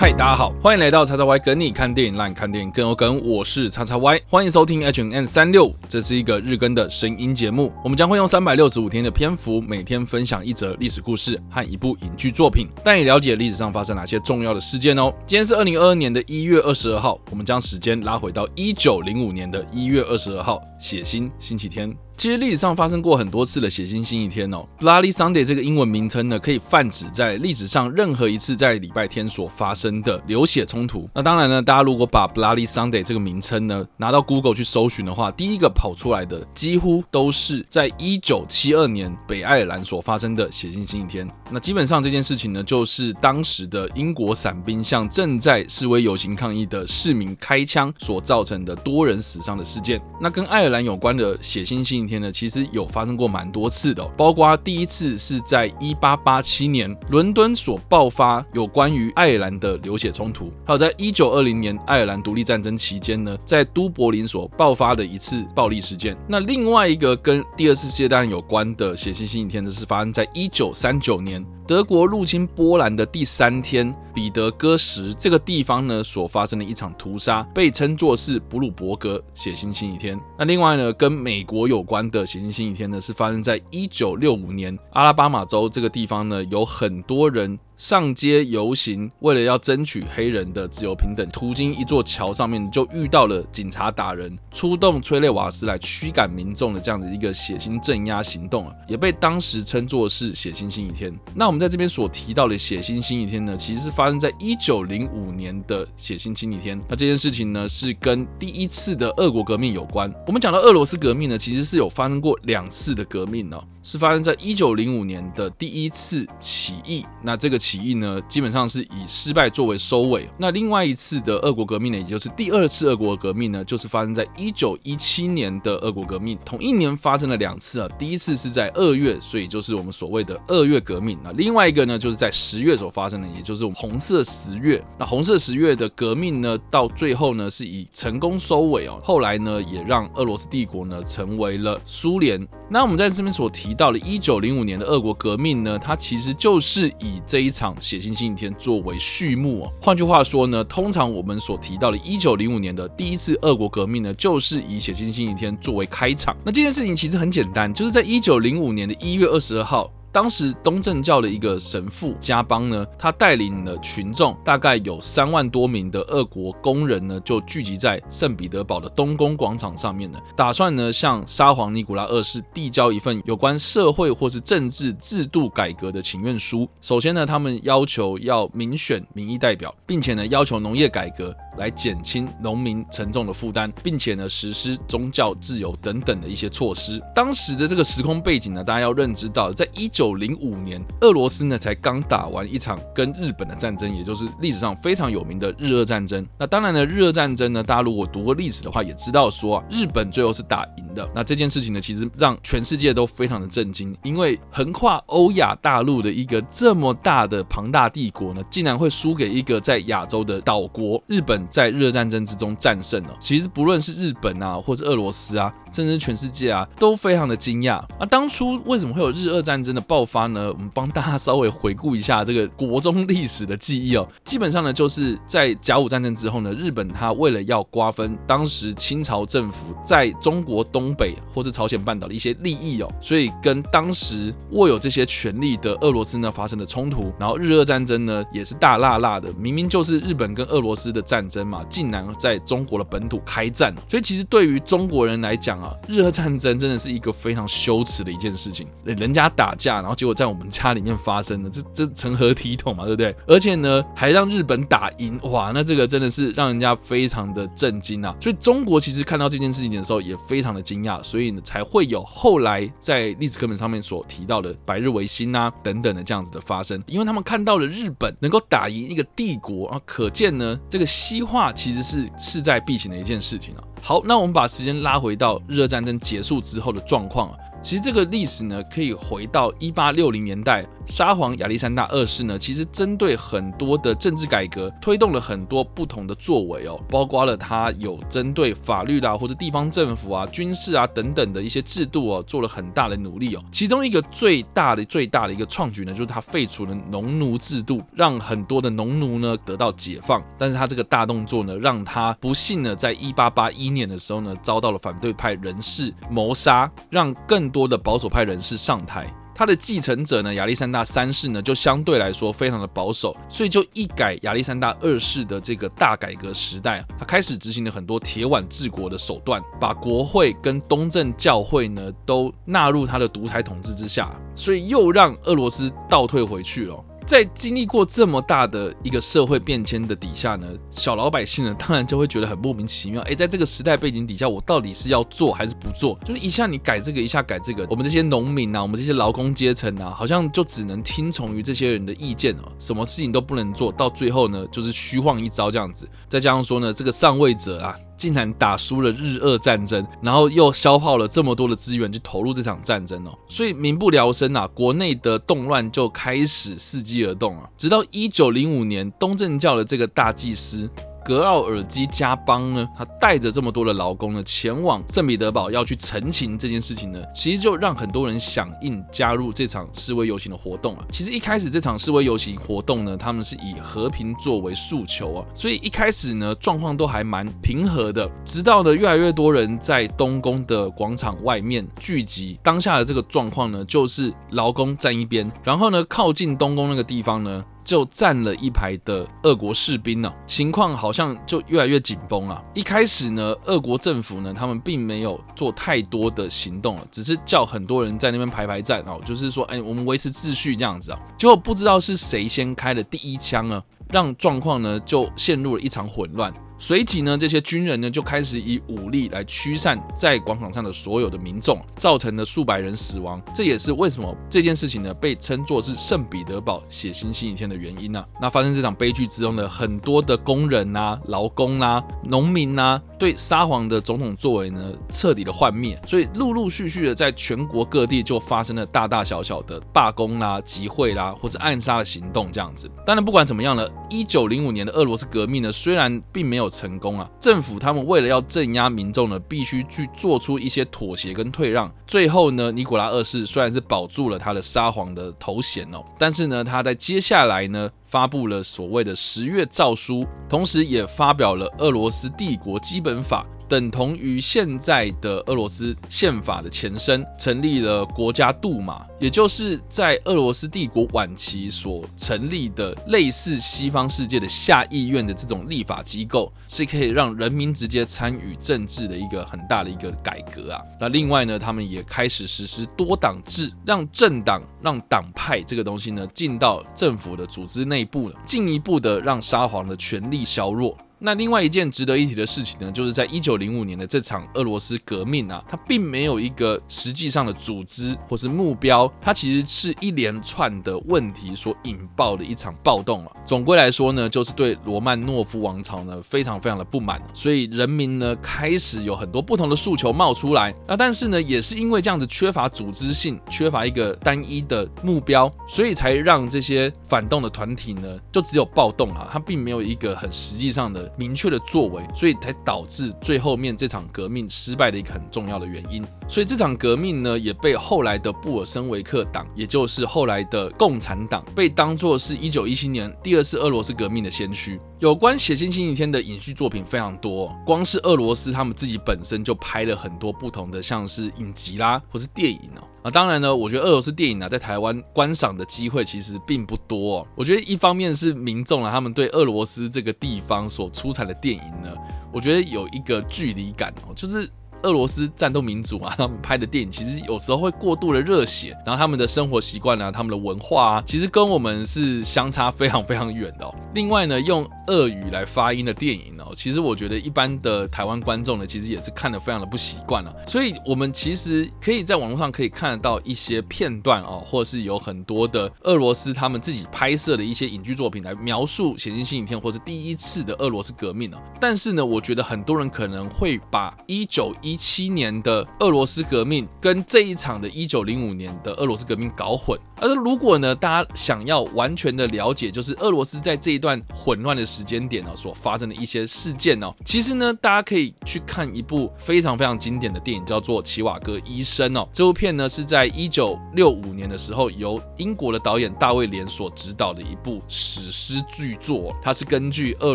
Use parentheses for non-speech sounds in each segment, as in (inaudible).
嗨，大家好，欢迎来到叉叉 Y 跟你看电影，让你看电影更有梗。我是叉叉 Y，欢迎收听 H N N 三六，这是一个日更的声音节目。我们将会用三百六十五天的篇幅，每天分享一则历史故事和一部影剧作品，带你了解历史上发生哪些重要的事件哦。今天是二零二二年的一月二十二号，我们将时间拉回到一九零五年的一月二十二号，血腥星期天。其实历史上发生过很多次的血腥星期天哦，Bloody Sunday 这个英文名称呢，可以泛指在历史上任何一次在礼拜天所发生的流血冲突。那当然呢，大家如果把 Bloody Sunday 这个名称呢拿到 Google 去搜寻的话，第一个跑出来的几乎都是在一九七二年北爱尔兰所发生的血腥星期天。那基本上这件事情呢，就是当时的英国伞兵向正在示威游行抗议的市民开枪所造成的多人死伤的事件。那跟爱尔兰有关的血腥星期天呢，其实有发生过蛮多次的，包括第一次是在一八八七年伦敦所爆发有关于爱尔兰的流血冲突，还有在一九二零年爱尔兰独立战争期间呢，在都柏林所爆发的一次暴力事件。那另外一个跟第二次世界大战有关的血腥星期天呢，是发生在一九三九年。德国入侵波兰的第三天，彼得戈什这个地方呢所发生的一场屠杀，被称作是布鲁伯格血腥星期天。那另外呢，跟美国有关的血腥星期天呢，是发生在一九六五年，阿拉巴马州这个地方呢，有很多人。上街游行，为了要争取黑人的自由平等，途经一座桥上面，就遇到了警察打人，出动催泪瓦斯来驱赶民众的这样子一个血腥镇压行动啊，也被当时称作是血腥星期天。那我们在这边所提到的血腥星期天呢，其实是发生在一九零五年的血腥星期天。那这件事情呢，是跟第一次的俄国革命有关。我们讲到俄罗斯革命呢，其实是有发生过两次的革命呢，是发生在一九零五年的第一次起义。那这个起义呢，基本上是以失败作为收尾。那另外一次的俄国革命呢，也就是第二次俄国革命呢，就是发生在一九一七年的俄国革命。同一年发生了两次啊，第一次是在二月，所以就是我们所谓的二月革命。那另外一个呢，就是在十月所发生的，也就是我们红色十月。那红色十月的革命呢，到最后呢是以成功收尾哦。后来呢，也让俄罗斯帝国呢成为了苏联。那我们在这边所提提到了一九零五年的俄国革命呢，它其实就是以这一场血腥星期天作为序幕哦。换句话说呢，通常我们所提到的一九零五年的第一次俄国革命呢，就是以血腥星期天作为开场。那这件事情其实很简单，就是在一九零五年的一月二十二号。当时东正教的一个神父加邦呢，他带领了群众，大概有三万多名的俄国工人呢，就聚集在圣彼得堡的东宫广场上面呢，打算呢向沙皇尼古拉二世递交一份有关社会或是政治制度改革的请愿书。首先呢，他们要求要民选民意代表，并且呢要求农业改革来减轻农民沉重的负担，并且呢实施宗教自由等等的一些措施。当时的这个时空背景呢，大家要认知到，在一九九零五年，俄罗斯呢才刚打完一场跟日本的战争，也就是历史上非常有名的日俄战争。那当然呢，日俄战争呢，大家如果读过历史的话，也知道说啊，日本最后是打赢的。那这件事情呢，其实让全世界都非常的震惊，因为横跨欧亚大陆的一个这么大的庞大帝国呢，竟然会输给一个在亚洲的岛国。日本在日战争之中战胜了。其实不论是日本啊，或是俄罗斯啊，甚至全世界啊，都非常的惊讶。那当初为什么会有日俄战争的？爆发呢？我们帮大家稍微回顾一下这个国中历史的记忆哦。基本上呢，就是在甲午战争之后呢，日本它为了要瓜分当时清朝政府在中国东东北或是朝鲜半岛的一些利益哦，所以跟当时握有这些权力的俄罗斯呢发生了冲突。然后日俄战争呢也是大辣辣的，明明就是日本跟俄罗斯的战争嘛，竟然在中国的本土开战。所以其实对于中国人来讲啊，日俄战争真的是一个非常羞耻的一件事情。人家打架。然后结果在我们家里面发生了，这这成何体统嘛，对不对？而且呢，还让日本打赢，哇，那这个真的是让人家非常的震惊啊！所以中国其实看到这件事情的时候也非常的惊讶，所以呢才会有后来在历史课本上面所提到的百日维新啊等等的这样子的发生，因为他们看到了日本能够打赢一个帝国啊，可见呢这个西化其实是势在必行的一件事情啊。好，那我们把时间拉回到日俄战争结束之后的状况啊。其实这个历史呢，可以回到一八六零年代，沙皇亚历山大二世呢，其实针对很多的政治改革，推动了很多不同的作为哦，包括了他有针对法律啦或者地方政府啊、军事啊等等的一些制度哦，做了很大的努力哦。其中一个最大的、最大的一个创举呢，就是他废除了农奴制度，让很多的农奴呢得到解放。但是他这个大动作呢，让他不幸呢，在一八八一年的时候呢，遭到了反对派人士谋杀，让更多的保守派人士上台，他的继承者呢，亚历山大三世呢，就相对来说非常的保守，所以就一改亚历山大二世的这个大改革时代，他开始执行了很多铁腕治国的手段，把国会跟东正教会呢都纳入他的独裁统治之下，所以又让俄罗斯倒退回去了。在经历过这么大的一个社会变迁的底下呢，小老百姓呢，当然就会觉得很莫名其妙。哎，在这个时代背景底下，我到底是要做还是不做？就是一下你改这个，一下改这个，我们这些农民啊，我们这些劳工阶层啊，好像就只能听从于这些人的意见哦，什么事情都不能做到最后呢，就是虚晃一招这样子。再加上说呢，这个上位者啊。竟然打输了日俄战争，然后又消耗了这么多的资源去投入这场战争哦，所以民不聊生啊，国内的动乱就开始伺机而动啊，直到一九零五年，东正教的这个大祭司。格奥尔基加邦呢，他带着这么多的劳工呢，前往圣彼得堡要去陈情这件事情呢，其实就让很多人响应加入这场示威游行的活动啊。其实一开始这场示威游行活动呢，他们是以和平作为诉求啊，所以一开始呢状况都还蛮平和的。直到呢越来越多人在东宫的广场外面聚集，当下的这个状况呢，就是劳工站一边，然后呢靠近东宫那个地方呢。就站了一排的俄国士兵呢，情况好像就越来越紧绷啊。一开始呢，俄国政府呢，他们并没有做太多的行动了，只是叫很多人在那边排排站哦，就是说，哎，我们维持秩序这样子啊。结果不知道是谁先开了第一枪呢，让状况呢就陷入了一场混乱。随即呢，这些军人呢就开始以武力来驱散在广场上的所有的民众，造成了数百人死亡。这也是为什么这件事情呢被称作是圣彼得堡血腥星期天的原因呢？那发生这场悲剧之中呢，很多的工人啊、劳工啊、农民啊，对沙皇的总统作为呢彻底的幻灭，所以陆陆续续的在全国各地就发生了大大小小的罢工啦、集会啦或者暗杀的行动这样子。当然，不管怎么样呢，一九零五年的俄罗斯革命呢，虽然并没有成功啊！政府他们为了要镇压民众呢，必须去做出一些妥协跟退让。最后呢，尼古拉二世虽然是保住了他的沙皇的头衔哦，但是呢，他在接下来呢，发布了所谓的十月诏书，同时也发表了俄罗斯帝国基本法。等同于现在的俄罗斯宪法的前身，成立了国家杜马，也就是在俄罗斯帝国晚期所成立的类似西方世界的下议院的这种立法机构，是可以让人民直接参与政治的一个很大的一个改革啊。那另外呢，他们也开始实施多党制，让政党、让党派这个东西呢进到政府的组织内部了，进一步的让沙皇的权力削弱。那另外一件值得一提的事情呢，就是在一九零五年的这场俄罗斯革命啊，它并没有一个实际上的组织或是目标，它其实是一连串的问题所引爆的一场暴动啊。总归来说呢，就是对罗曼诺夫王朝呢非常非常的不满，所以人民呢开始有很多不同的诉求冒出来。那但是呢，也是因为这样子缺乏组织性，缺乏一个单一的目标，所以才让这些反动的团体呢就只有暴动啊，它并没有一个很实际上的。明确的作为，所以才导致最后面这场革命失败的一个很重要的原因。所以这场革命呢，也被后来的布尔什维克党，也就是后来的共产党，被当作是一九一七年第二次俄罗斯革命的先驱。有关血腥星期天的影视作品非常多，光是俄罗斯他们自己本身就拍了很多不同的，像是影集啦，或是电影哦。啊，当然呢，我觉得俄罗斯电影呢，在台湾观赏的机会其实并不多。我觉得一方面是民众啊，他们对俄罗斯这个地方所出产的电影呢，我觉得有一个距离感哦，就是。俄罗斯战斗民族啊，他们拍的电影其实有时候会过度的热血，然后他们的生活习惯啊，他们的文化啊，其实跟我们是相差非常非常远的。另外呢，用俄语来发音的电影哦，其实我觉得一般的台湾观众呢，其实也是看得非常的不习惯了。所以，我们其实可以在网络上可以看得到一些片段哦，或者是有很多的俄罗斯他们自己拍摄的一些影剧作品来描述写进新影片或是第一次的俄罗斯革命哦。但是呢，我觉得很多人可能会把一九一一七年的俄罗斯革命跟这一场的一九零五年的俄罗斯革命搞混。而如果呢，大家想要完全的了解，就是俄罗斯在这一段混乱的时间点呢所发生的一些事件哦，其实呢，大家可以去看一部非常非常经典的电影，叫做《齐瓦戈医生》哦。这部片呢是在一九六五年的时候，由英国的导演大卫连所执导的一部史诗巨作。它是根据俄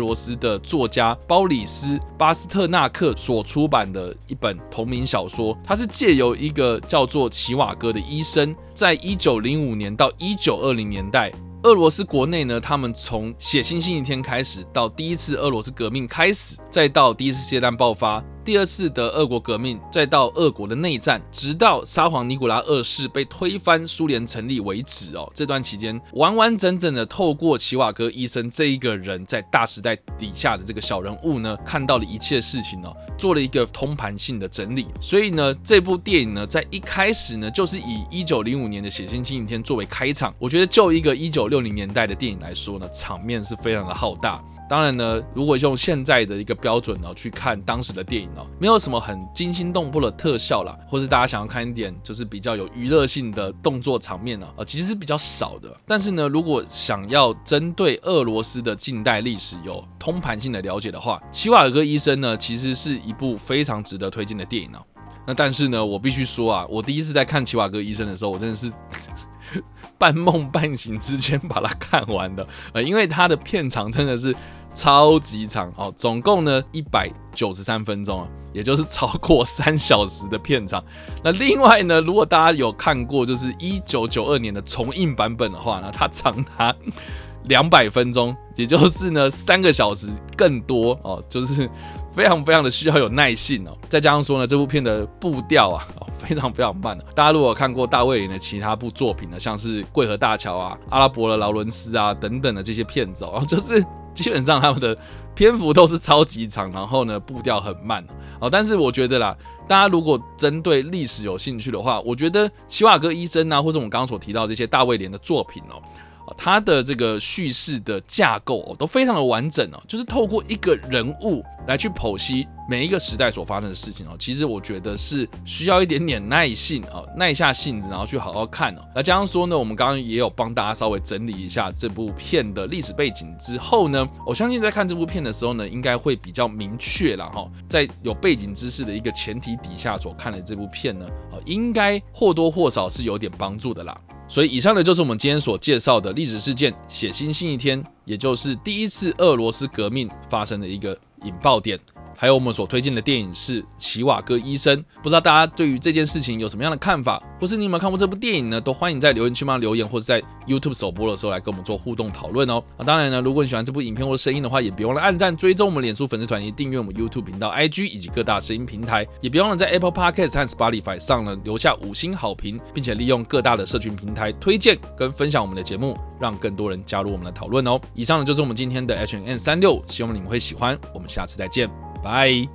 罗斯的作家包里斯巴斯特纳克所出版的一本本同名小说。它是借由一个叫做齐瓦戈的医生。在一九零五年到一九二零年代，俄罗斯国内呢，他们从写星星一天开始，到第一次俄罗斯革命开始，再到第一次世界大战爆发。第二次的俄国革命，再到俄国的内战，直到沙皇尼古拉二世被推翻、苏联成立为止哦。这段期间，完完整整的透过齐瓦戈医生这一个人在大时代底下的这个小人物呢，看到了一切事情哦，做了一个通盘性的整理。所以呢，这部电影呢，在一开始呢，就是以一九零五年的《血腥星期天》作为开场。我觉得，就一个一九六零年代的电影来说呢，场面是非常的浩大。当然呢，如果用现在的一个标准呢去看当时的电影没有什么很惊心动魄的特效啦，或是大家想要看一点就是比较有娱乐性的动作场面呢，呃，其实是比较少的。但是呢，如果想要针对俄罗斯的近代历史有通盘性的了解的话，《齐瓦尔戈医生》呢，其实是一部非常值得推荐的电影呢。那但是呢，我必须说啊，我第一次在看《齐瓦戈医生》的时候，我真的是。(laughs) 半梦半醒之间把它看完的，呃，因为它的片长真的是超级长哦，总共呢一百九十三分钟啊，也就是 (laughs) 超过三小时的片长。那另外呢，如果大家有看过就是一九九二年的重映版本的话呢，它长达两百分钟，也就是呢三个小时更多哦，就是。非常非常的需要有耐性哦，再加上说呢，这部片的步调啊，(laughs) 非常非常慢的。大家如果看过大卫连的其他部作品呢，像是《桂河大桥》啊、《阿拉伯的劳伦斯》啊等等的这些片子哦，就是 (laughs) 基本上他们的篇幅都是超级长，然后呢步调很慢哦。但是我觉得啦，大家如果针对历史有兴趣的话，我觉得奇瓦戈医生啊，或者我们刚刚所提到这些大卫连的作品哦。它的这个叙事的架构哦，都非常的完整哦，就是透过一个人物来去剖析每一个时代所发生的事情哦。其实我觉得是需要一点点耐性哦，耐下性子，然后去好好看哦。那加上说呢，我们刚刚也有帮大家稍微整理一下这部片的历史背景之后呢，我相信在看这部片的时候呢，应该会比较明确了哈。在有背景知识的一个前提底下所看的这部片呢，哦，应该或多或少是有点帮助的啦。所以以上呢，就是我们今天所介绍的历史事件——血腥星期天，也就是第一次俄罗斯革命发生的一个引爆点。还有我们所推荐的电影是《奇瓦戈医生》，不知道大家对于这件事情有什么样的看法，或是你有没有看过这部电影呢？都欢迎在留言区吗留言，或者在 YouTube 首播的时候来跟我们做互动讨论哦。啊，当然呢，如果你喜欢这部影片或声音的话，也别忘了按赞、追踪我们脸书粉丝团，以及订阅我们 YouTube 频道、IG 以及各大声音平台，也别忘了在 Apple Podcast 和 Spotify 上呢留下五星好评，并且利用各大的社群平台推荐跟分享我们的节目，让更多人加入我们的讨论哦。以上呢就是我们今天的 H N 三六，希望你们会喜欢。我们下次再见，拜。